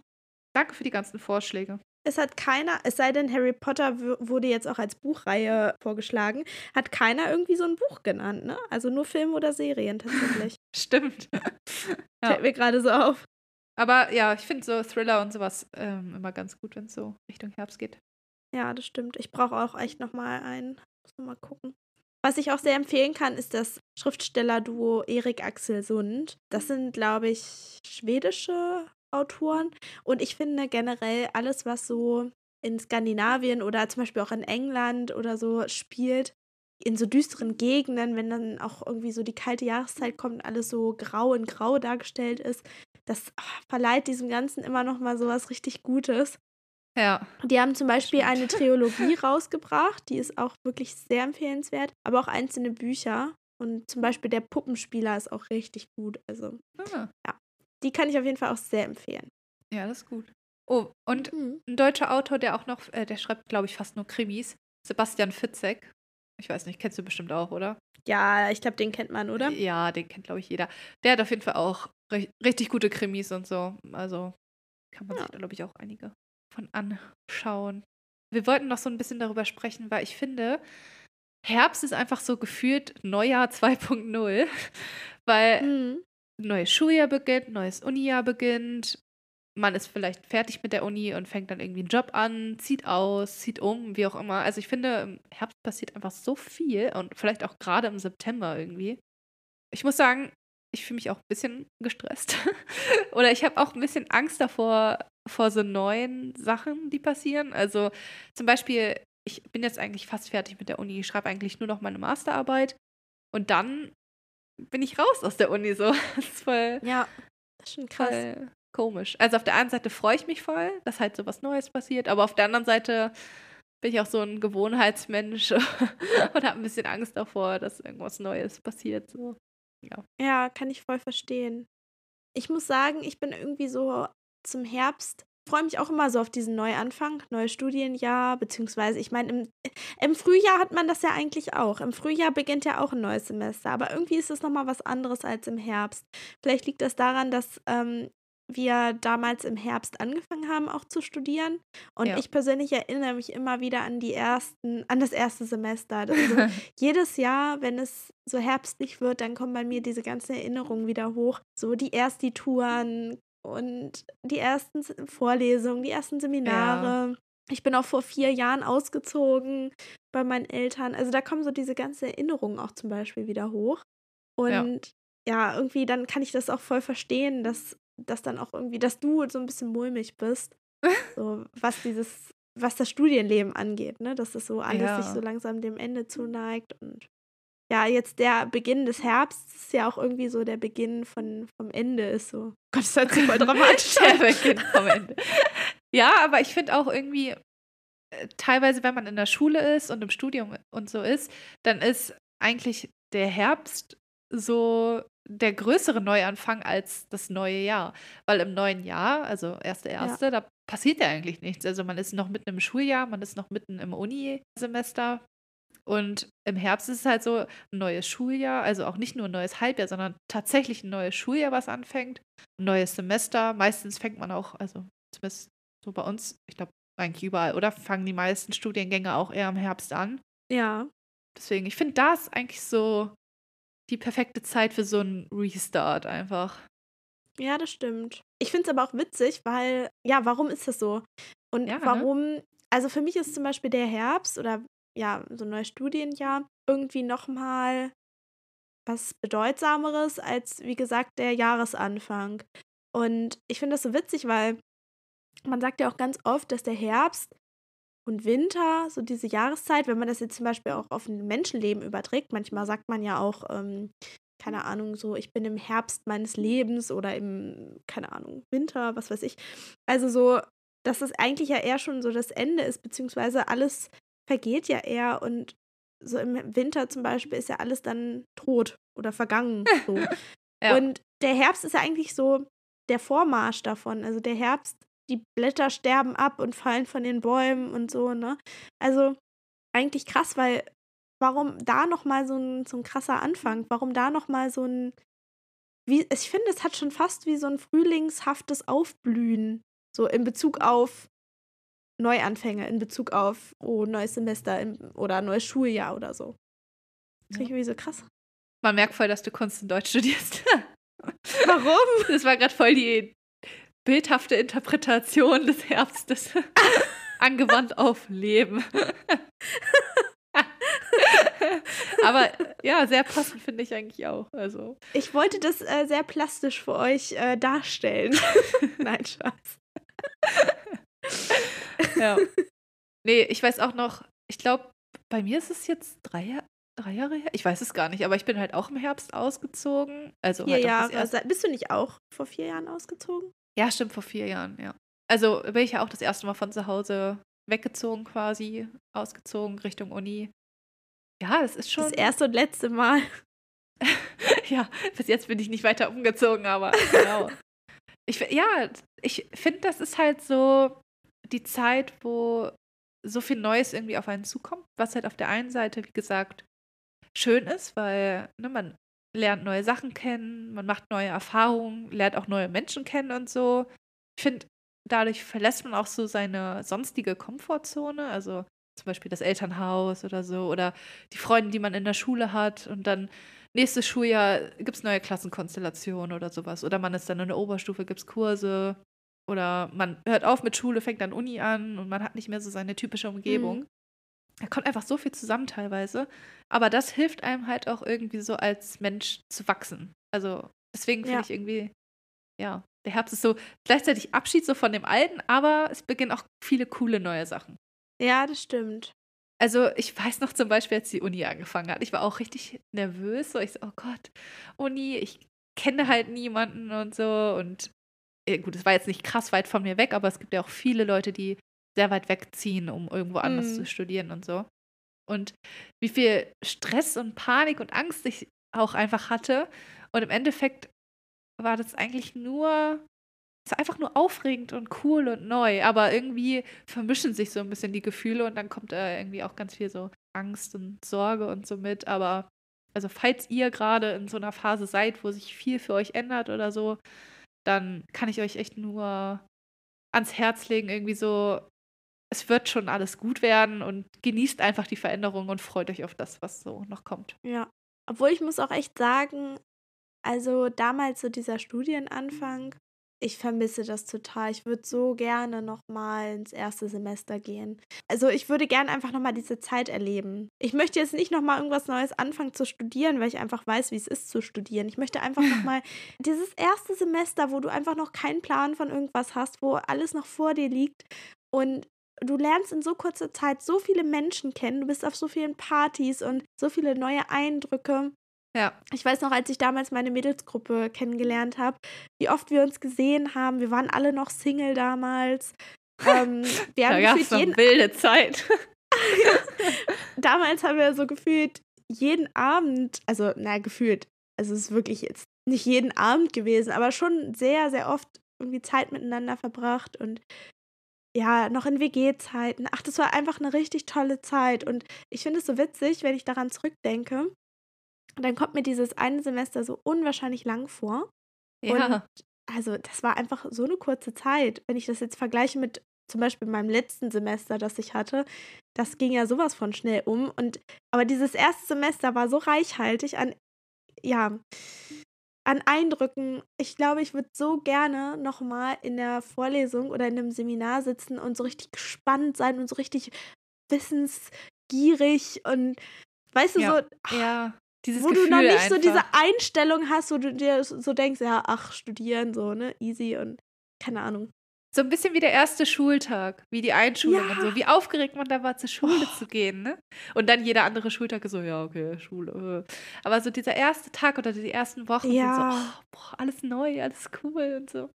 Danke für die ganzen Vorschläge. Es hat keiner, es sei denn, Harry Potter wurde jetzt auch als Buchreihe vorgeschlagen, hat keiner irgendwie so ein Buch genannt, ne? Also nur Film oder Serien tatsächlich. Stimmt. ja. Fällt mir gerade so auf. Aber ja, ich finde so Thriller und sowas ähm, immer ganz gut, wenn es so Richtung Herbst geht. Ja, das stimmt. Ich brauche auch echt nochmal einen. Muss noch mal gucken. Was ich auch sehr empfehlen kann, ist das Schriftstellerduo Erik Axel Sund. Das sind, glaube ich, schwedische Autoren. Und ich finde generell alles, was so in Skandinavien oder zum Beispiel auch in England oder so spielt, in so düsteren Gegenden, wenn dann auch irgendwie so die kalte Jahreszeit kommt und alles so grau in grau dargestellt ist, das ach, verleiht diesem Ganzen immer noch mal so was richtig Gutes. Ja. Die haben zum Beispiel eine Trilogie rausgebracht, die ist auch wirklich sehr empfehlenswert, aber auch einzelne Bücher. Und zum Beispiel der Puppenspieler ist auch richtig gut. Also, ah. ja. Die kann ich auf jeden Fall auch sehr empfehlen. Ja, das ist gut. Oh, und mhm. ein deutscher Autor, der auch noch, äh, der schreibt, glaube ich, fast nur Krimis. Sebastian Fitzek. Ich weiß nicht, kennst du bestimmt auch, oder? Ja, ich glaube, den kennt man, oder? Ja, den kennt, glaube ich, jeder. Der hat auf jeden Fall auch richtig gute Krimis und so. Also kann man ja. sich da, glaube ich, auch einige von anschauen. Wir wollten noch so ein bisschen darüber sprechen, weil ich finde, Herbst ist einfach so gefühlt Neujahr 2.0, weil mhm neues Schuljahr beginnt, neues Unijahr beginnt. Man ist vielleicht fertig mit der Uni und fängt dann irgendwie einen Job an, zieht aus, zieht um, wie auch immer. Also ich finde, im Herbst passiert einfach so viel und vielleicht auch gerade im September irgendwie. Ich muss sagen, ich fühle mich auch ein bisschen gestresst. Oder ich habe auch ein bisschen Angst davor, vor so neuen Sachen, die passieren. Also zum Beispiel, ich bin jetzt eigentlich fast fertig mit der Uni. Ich schreibe eigentlich nur noch meine Masterarbeit. Und dann bin ich raus aus der Uni so. Das ist voll. Ja, das ist schon krass. komisch. Also auf der einen Seite freue ich mich voll, dass halt so was Neues passiert, aber auf der anderen Seite bin ich auch so ein Gewohnheitsmensch und habe ein bisschen Angst davor, dass irgendwas Neues passiert. So. Ja. ja, kann ich voll verstehen. Ich muss sagen, ich bin irgendwie so zum Herbst freue mich auch immer so auf diesen Neuanfang, neues Studienjahr, beziehungsweise ich meine, im, im Frühjahr hat man das ja eigentlich auch. Im Frühjahr beginnt ja auch ein neues Semester, aber irgendwie ist es nochmal was anderes als im Herbst. Vielleicht liegt das daran, dass ähm, wir damals im Herbst angefangen haben, auch zu studieren. Und ja. ich persönlich erinnere mich immer wieder an die ersten, an das erste Semester. Also jedes Jahr, wenn es so herbstlich wird, dann kommen bei mir diese ganzen Erinnerungen wieder hoch. So die Erstituren, und die ersten Vorlesungen, die ersten Seminare. Ja. Ich bin auch vor vier Jahren ausgezogen bei meinen Eltern. Also da kommen so diese ganzen Erinnerungen auch zum Beispiel wieder hoch. Und ja, ja irgendwie dann kann ich das auch voll verstehen, dass, dass dann auch irgendwie, dass du so ein bisschen mulmig bist. so, was dieses, was das Studienleben angeht, ne? Dass das so alles ja. sich so langsam dem Ende zuneigt und ja, jetzt der Beginn des Herbsts ist ja auch irgendwie so der Beginn von, vom Ende ist so. Gott, das hört sich voll dramatisch Der Beginn vom Ende. Ja, aber ich finde auch irgendwie, äh, teilweise, wenn man in der Schule ist und im Studium und so ist, dann ist eigentlich der Herbst so der größere Neuanfang als das neue Jahr. Weil im neuen Jahr, also erste, erste, ja. da passiert ja eigentlich nichts. Also man ist noch mitten im Schuljahr, man ist noch mitten im Uni-Semester. Und im Herbst ist es halt so ein neues Schuljahr, also auch nicht nur ein neues Halbjahr, sondern tatsächlich ein neues Schuljahr, was anfängt. Ein neues Semester. Meistens fängt man auch, also zumindest so bei uns, ich glaube, eigentlich überall, oder? Fangen die meisten Studiengänge auch eher im Herbst an. Ja. Deswegen, ich finde das eigentlich so die perfekte Zeit für so einen Restart einfach. Ja, das stimmt. Ich finde es aber auch witzig, weil, ja, warum ist das so? Und Ja, ne? warum, also für mich ist zum Beispiel der Herbst oder ja, so ein neues Studienjahr irgendwie nochmal was Bedeutsameres als, wie gesagt, der Jahresanfang. Und ich finde das so witzig, weil man sagt ja auch ganz oft, dass der Herbst und Winter, so diese Jahreszeit, wenn man das jetzt zum Beispiel auch auf ein Menschenleben überträgt, manchmal sagt man ja auch, ähm, keine Ahnung, so, ich bin im Herbst meines Lebens oder im, keine Ahnung, Winter, was weiß ich. Also so, dass es eigentlich ja eher schon so das Ende ist, beziehungsweise alles vergeht ja eher und so im Winter zum Beispiel ist ja alles dann tot oder vergangen. So. Ja. Und der Herbst ist ja eigentlich so der Vormarsch davon. Also der Herbst, die Blätter sterben ab und fallen von den Bäumen und so, ne? Also eigentlich krass, weil warum da nochmal so ein, so ein krasser Anfang? Warum da nochmal so ein. Wie, ich finde, es hat schon fast wie so ein frühlingshaftes Aufblühen. So in Bezug auf Neuanfänge, in Bezug auf, oh, neues Semester im, oder neues Schuljahr oder so. Das Ja. ja. irgendwie so krass. Man merkt voll, dass du Kunst und Deutsch studierst. Warum? Das war gerade voll die bildhafte Interpretation des Herbstes. Angewandt auf Leben. Aber ja, sehr passend finde ich eigentlich auch. Also, Ich wollte das äh, sehr plastisch für euch äh, darstellen. Nein, Spaß. Ja. Nee, ich weiß auch noch, ich glaube, bei mir ist es jetzt drei, Jahr- drei Jahre her. Ich weiß es gar nicht, aber ich bin halt auch im Herbst ausgezogen. Also Vier halt Jahre. erste- Se- Bist du nicht auch vor vier Jahren ausgezogen? Ja, stimmt, vor vier Jahren, ja. Also bin ich ja auch das erste Mal von zu Hause weggezogen quasi, ausgezogen Richtung Uni. Ja, das ist schon. Das erste und letzte Mal. ja, bis jetzt bin ich nicht weiter umgezogen, aber genau. Ich, ja, ich finde, das ist halt so die Zeit, wo so viel Neues irgendwie auf einen zukommt, was halt auf der einen Seite, wie gesagt, schön ist, weil ne, man lernt neue Sachen kennen, man macht neue Erfahrungen, lernt auch neue Menschen kennen und so. Ich finde, dadurch verlässt man auch so seine sonstige Komfortzone, also zum Beispiel das Elternhaus oder so, oder die Freunde, die man in der Schule hat und dann nächstes Schuljahr gibt es neue Klassenkonstellationen oder sowas. Oder man ist dann in der Oberstufe, gibt es Kurse. Oder man hört auf mit Schule, fängt dann Uni an und man hat nicht mehr so seine typische Umgebung. Mhm. Da kommt einfach so viel zusammen teilweise. Aber das hilft einem halt auch irgendwie so als Mensch zu wachsen. Also deswegen finde Ja. ich irgendwie, ja, der Herbst ist so gleichzeitig Abschied so von dem Alten, aber es beginnen auch viele coole neue Sachen. Ja, das stimmt. Also ich weiß noch zum Beispiel, als die Uni angefangen hat, ich war auch richtig nervös. So, ich so, oh Gott, Uni, ich kenne halt niemanden und so. Und gut, es war jetzt nicht krass weit von mir weg, aber es gibt ja auch viele Leute, die sehr weit wegziehen, um irgendwo anders Mhm. zu studieren und so. Und wie viel Stress und Panik und Angst ich auch einfach hatte. Und im Endeffekt war das eigentlich nur, es war einfach nur aufregend und cool und neu. Aber irgendwie vermischen sich so ein bisschen die Gefühle und dann kommt äh, irgendwie auch ganz viel so Angst und Sorge und so mit. Aber also falls ihr gerade in so einer Phase seid, wo sich viel für euch ändert oder so, dann kann ich euch echt nur ans Herz legen, irgendwie so, es wird schon alles gut werden und genießt einfach die Veränderung und freut euch auf das, was so noch kommt. Ja. Obwohl ich muss auch echt sagen, also damals so dieser Studienanfang, ich vermisse das total. Ich würde so gerne nochmal ins erste Semester gehen. Also ich würde gerne einfach nochmal diese Zeit erleben. Ich möchte jetzt nicht nochmal irgendwas Neues anfangen zu studieren, weil ich einfach weiß, wie es ist zu studieren. Ich möchte einfach nochmal dieses erste Semester, wo du einfach noch keinen Plan von irgendwas hast, wo alles noch vor dir liegt und du lernst in so kurzer Zeit so viele Menschen kennen, du bist auf so vielen Partys und so viele neue Eindrücke. Ja. Ich weiß noch, als ich damals meine Mädelsgruppe kennengelernt habe, wie oft wir uns gesehen haben. Wir waren alle noch Single damals. Ähm, wir Da haben gab es gefühlt jeden, wilde Zeit. damals haben wir so gefühlt jeden Abend, also na gefühlt, also es ist wirklich jetzt nicht jeden Abend gewesen, aber schon sehr, sehr oft irgendwie Zeit miteinander verbracht und ja, noch in WG-Zeiten. Ach, das war einfach eine richtig tolle Zeit. Und ich finde es so witzig, wenn ich daran zurückdenke. Dann kommt mir dieses eine Semester so unwahrscheinlich lang vor. Ja. Also, das war einfach so eine kurze Zeit. Wenn ich das jetzt vergleiche mit zum Beispiel in meinem letzten Semester, das ich hatte, das ging ja sowas von schnell um. Und aber dieses erste Semester war so reichhaltig an, ja, an Eindrücken. Ich glaube, ich würde so gerne nochmal in der Vorlesung oder in einem Seminar sitzen und so richtig gespannt sein und so richtig wissensgierig und weißt du, Ja. so, ach, Ja, dieses wo Gefühl du noch nicht so einfach. diese Einstellung hast, wo du dir so denkst, ja, ach, studieren, so, ne, easy und keine Ahnung. So ein bisschen wie der erste Schultag, wie die Einschulung Ja. und so, wie aufgeregt man da war, zur Schule Oh. zu gehen, ne? Und dann jeder andere Schultag ist so, ja, okay, Schule. äh. Aber so dieser erste Tag oder die ersten Wochen sind so, Ja. oh, boah, alles neu, alles cool und so.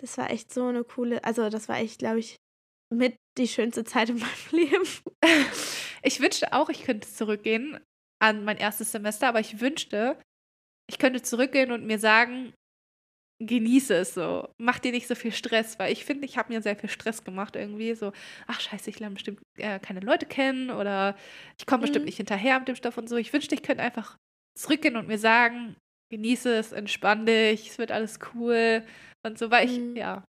Das war echt so eine coole, also das war echt, glaube ich, mit die schönste Zeit in meinem Leben. Ich wünschte auch, ich könnte zurückgehen an mein erstes Semester, aber ich wünschte, ich könnte zurückgehen und mir sagen, genieße es so. Mach dir nicht so viel Stress, weil ich finde, ich habe mir sehr viel Stress gemacht irgendwie. So, ach scheiße, ich lerne bestimmt äh, keine Leute kennen oder ich komme bestimmt Mhm. nicht hinterher mit dem Stoff und so. Ich wünschte, ich könnte einfach zurückgehen und mir sagen, genieße es, entspann dich, es wird alles cool und so, weil ich, Mhm. ja,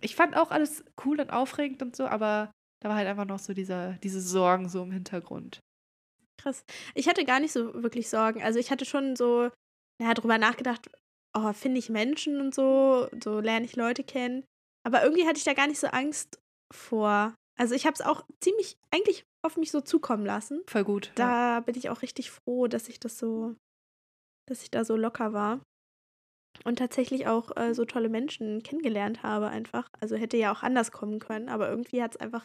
ich fand auch alles cool und aufregend und so, aber da war halt einfach noch so dieser, diese Sorgen so im Hintergrund. Krass. Ich hatte gar nicht so wirklich Sorgen. Also ich hatte schon so, ja, drüber nachgedacht, oh, finde ich Menschen und so, so lerne ich Leute kennen. Aber irgendwie hatte ich da gar nicht so Angst vor. Also ich habe es auch ziemlich eigentlich auf mich so zukommen lassen. Voll gut. ja. Da bin ich auch richtig froh, dass ich das so, dass ich da so locker war. Und tatsächlich auch äh, so tolle Menschen kennengelernt habe einfach. Also hätte ja auch anders kommen können, aber irgendwie hat es einfach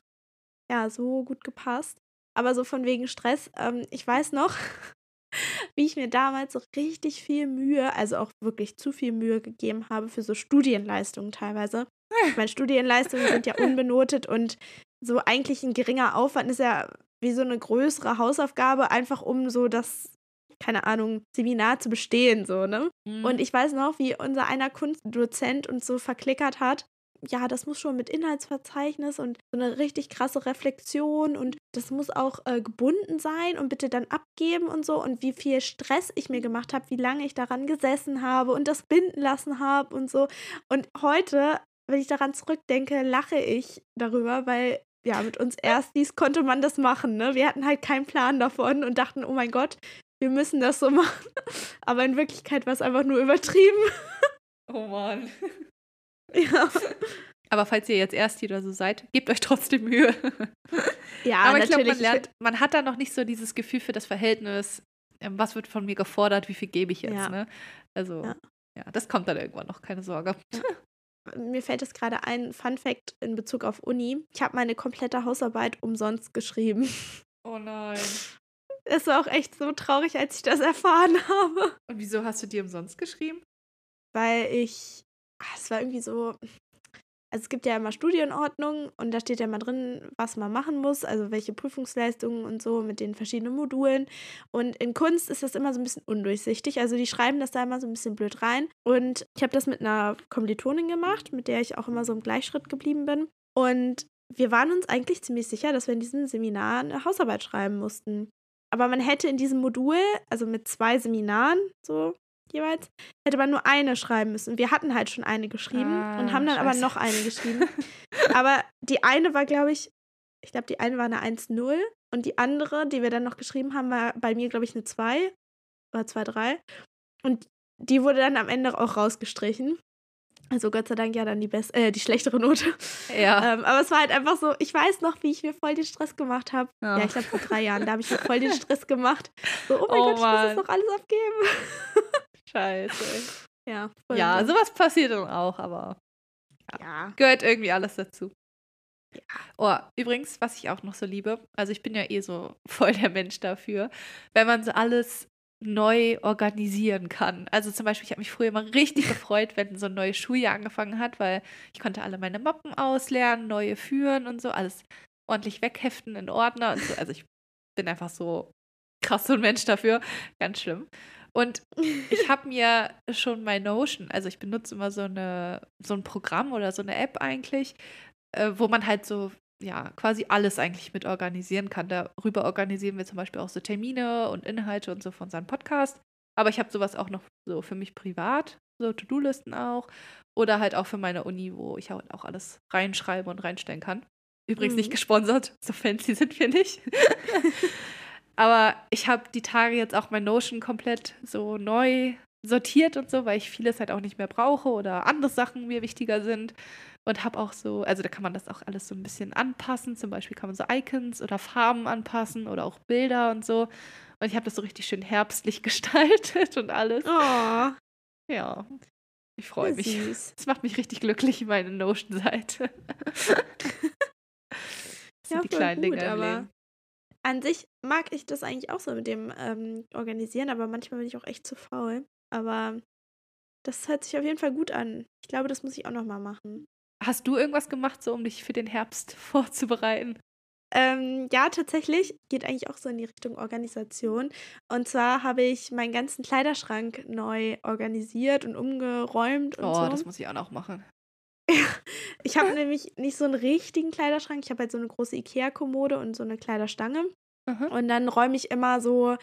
ja so gut gepasst. Aber so von wegen Stress, ähm, ich weiß noch, wie ich mir damals so richtig viel Mühe, also auch wirklich zu viel Mühe gegeben habe für so Studienleistungen teilweise. Ich meine, Studienleistungen sind ja unbenotet und so eigentlich ein geringer Aufwand ist ja wie so eine größere Hausaufgabe, einfach um so das, keine Ahnung, Seminar zu bestehen, so, ne? Mhm. Und ich weiß noch, wie unser einer Kunstdozent uns so verklickert hat. Ja, das muss schon mit Inhaltsverzeichnis und so eine richtig krasse Reflexion und das muss auch äh, gebunden sein und bitte dann abgeben und so und wie viel Stress ich mir gemacht habe, wie lange ich daran gesessen habe und das binden lassen habe und so. Und heute, wenn ich daran zurückdenke, lache ich darüber, weil ja, mit uns Erstis konnte man das machen, ne? Wir hatten halt keinen Plan davon und dachten, oh mein Gott, wir müssen das so machen. Aber in Wirklichkeit war es einfach nur übertrieben. oh Mann. Ja, Aber falls ihr jetzt erst oder so seid, gebt euch trotzdem Mühe. ja Aber ich glaube, man lernt, man hat da noch nicht so dieses Gefühl für das Verhältnis, ähm, was wird von mir gefordert, wie viel gebe ich jetzt, Ja. ne? Also, ja. Ja. das kommt dann irgendwann noch, keine Sorge. Mir fällt es gerade ein Fun Fact in Bezug auf Uni. Ich habe meine komplette Hausarbeit umsonst geschrieben. Oh nein. Es war auch echt so traurig, als ich das erfahren habe. Und wieso hast du die umsonst geschrieben? Weil ich, es war irgendwie so, also es gibt ja immer Studienordnung und da steht ja immer drin, was man machen muss, also welche Prüfungsleistungen und so mit den verschiedenen Modulen. Und in Kunst ist das immer so ein bisschen undurchsichtig. Also die schreiben das da immer so ein bisschen blöd rein. Und ich habe das mit einer Kommilitonin gemacht, mit der ich auch immer so im Gleichschritt geblieben bin. Und wir waren uns eigentlich ziemlich sicher, dass wir in diesem Seminar eine Hausarbeit schreiben mussten. Aber man hätte in diesem Modul, also mit zwei Seminaren, so jeweils, hätte man nur eine schreiben müssen. Wir hatten halt schon eine geschrieben Ah, und haben dann aber scheiße. noch eine geschrieben. aber die eine war, glaube ich, ich glaube, die eine war eine 1-0 und die andere, die wir dann noch geschrieben haben, war bei mir, glaube ich, eine 2 oder 2-3. Und die wurde dann am Ende auch rausgestrichen. Also Gott sei Dank ja dann die, best äh, die schlechtere Note. Ja. Ähm, aber es war halt einfach so, ich weiß noch, wie ich mir voll den Stress gemacht habe. Ja. Ja, ich glaube vor drei Jahren, da habe ich mir voll den Stress gemacht. So, oh mein Oh Gott, ich muss Mann. das doch alles abgeben. Scheiße. Ja, voll Ja, so. sowas passiert dann auch, aber ja. gehört irgendwie alles dazu. Ja. Oh, übrigens, was ich auch noch so liebe, also ich bin ja eh so voll der Mensch dafür, wenn man so alles neu organisieren kann. Also zum Beispiel, ich habe mich früher immer richtig gefreut, wenn so ein neues Schuljahr angefangen hat, weil ich konnte alle meine Mappen auslernen, neue führen und so, alles ordentlich wegheften in Ordner und so. Also ich bin einfach so krass so ein Mensch dafür. Ganz schlimm. Und ich habe mir schon mein Notion, also ich benutze immer so eine so ein Programm oder so eine App eigentlich, äh, wo man halt so ja quasi alles eigentlich mit organisieren kann. Darüber organisieren wir zum Beispiel auch so Termine und Inhalte und so von seinem Podcast. Aber ich habe sowas auch noch so für mich privat. so To-Do-Listen auch. Oder halt auch für meine Uni, wo ich halt auch alles reinschreibe und reinstellen kann. Übrigens Mhm. nicht gesponsert, so fancy sind wir nicht. Aber ich habe die Tage jetzt auch mein Notion komplett so neu sortiert und so, weil ich vieles halt auch nicht mehr brauche oder andere Sachen mir wichtiger sind. Und habe auch so, also da kann man das auch alles so ein bisschen anpassen. Zum Beispiel kann man so Icons oder Farben anpassen oder auch Bilder und so. Und ich habe das so richtig schön herbstlich gestaltet und alles. Oh, Ja, ich freue mich. Das macht mich richtig glücklich, meine Notion-Seite. das sind Ja, die kleinen gut, Dinge aber. An sich mag ich das eigentlich auch so mit dem ähm, Organisieren, aber manchmal bin ich auch echt zu faul. Aber das hört sich auf jeden Fall gut an. Ich glaube, das muss ich auch noch mal machen. Hast du irgendwas gemacht, so um dich für den Herbst vorzubereiten? Ähm, ja, tatsächlich geht eigentlich auch so in die Richtung Organisation. Und zwar habe ich meinen ganzen Kleiderschrank neu organisiert und umgeräumt und Oh, so. das muss ich auch noch machen. Ich habe nämlich nicht so einen richtigen Kleiderschrank. Ich habe halt so eine große Ikea-Kommode und so eine Kleiderstange. Mhm. Und dann räume ich immer so,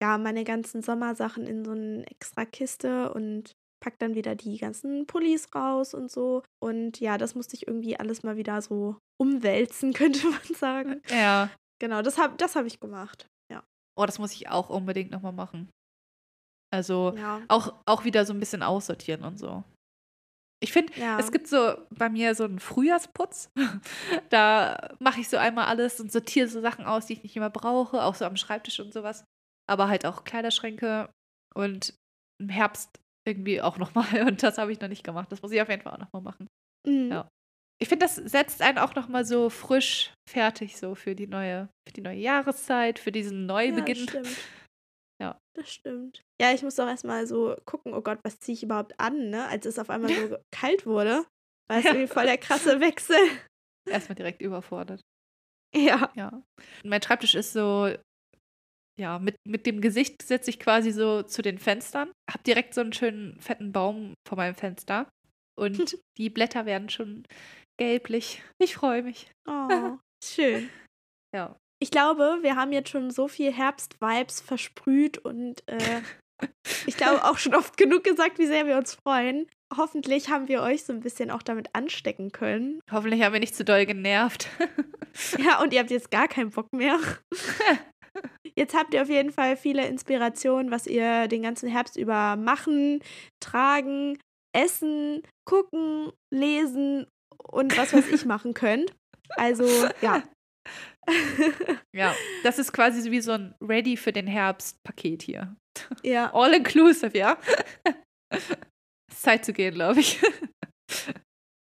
ja, meine ganzen Sommersachen in so eine extra Kiste und pack dann wieder die ganzen Pullis raus und so. Und ja, das musste ich irgendwie alles mal wieder so umwälzen, könnte man sagen. Ja. Genau, das habe das hab ich gemacht. Ja. Oh, das muss ich auch unbedingt nochmal machen. Also Ja. auch, auch wieder so ein bisschen aussortieren und so. Ich finde, ja. es gibt so bei mir so einen Frühjahrsputz. da mache ich so einmal alles und sortiere so Sachen aus, die ich nicht mehr brauche, auch so am Schreibtisch und sowas. Aber halt auch Kleiderschränke und im Herbst irgendwie auch nochmal. Und das habe ich noch nicht gemacht. Das muss ich auf jeden Fall auch nochmal machen. Mhm. ja. Ich finde, das setzt einen auch nochmal so frisch fertig, so für die neue, für die neue Jahreszeit, für diesen Ja, Neubeginn. das stimmt. Ja. Das stimmt. Ja, ich muss doch erstmal so gucken, oh Gott, was ziehe ich überhaupt an, ne? Als es auf einmal so kalt wurde. War es Ja. irgendwie voll der krasse Wechsel. Erstmal direkt überfordert. Ja. Ja. Und mein Schreibtisch ist so, ja, mit, mit dem Gesicht setze ich quasi so zu den Fenstern. Hab direkt so einen schönen fetten Baum vor meinem Fenster. Und die Blätter werden schon gelblich. Ich freue mich. Oh, schön. Ja. Ich glaube, wir haben jetzt schon so viel Herbst-Vibes versprüht und äh, ich glaube auch schon oft genug gesagt, wie sehr wir uns freuen. Hoffentlich haben wir euch so ein bisschen auch damit anstecken können. Hoffentlich haben wir nicht zu doll genervt. Ja, und ihr habt jetzt gar keinen Bock mehr. Jetzt habt ihr auf jeden Fall viele Inspirationen, was ihr den ganzen Herbst über machen, tragen, essen, gucken, lesen und was weiß ich machen könnt. Also, ja. ja, das ist quasi so wie so ein Ready für den Herbst-Paket hier. ja. All inclusive, ja? ist Zeit zu gehen, glaube ich.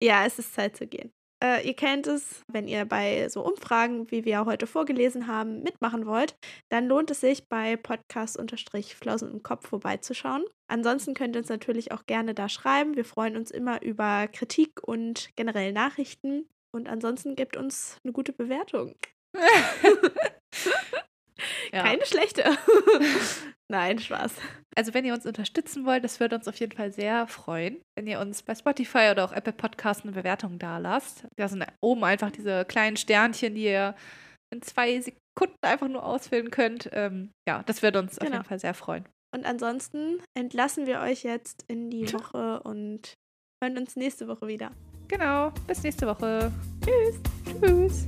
Ja, es ist Zeit zu gehen. Äh, ihr kennt es, wenn ihr bei so Umfragen, wie wir heute vorgelesen haben, mitmachen wollt, dann lohnt es sich, bei Podcast-Flausen im Kopf vorbeizuschauen. Ansonsten könnt ihr uns natürlich auch gerne da schreiben. Wir freuen uns immer über Kritik und generell Nachrichten. Und ansonsten gebt uns eine gute Bewertung. ja. Keine schlechte. Nein, Spaß. Also wenn ihr uns unterstützen wollt, das würde uns auf jeden Fall sehr freuen, wenn ihr uns bei Spotify oder auch Apple Podcasts eine Bewertung da lasst. Da sind oben einfach diese kleinen Sternchen, die ihr in zwei Sekunden einfach nur ausfüllen könnt. Ähm, ja, das würde uns auf Genau. jeden Fall sehr freuen. Und ansonsten entlassen wir euch jetzt in die Woche und hören uns nächste Woche wieder. Genau, bis nächste Woche. Tschüss. Tschüss.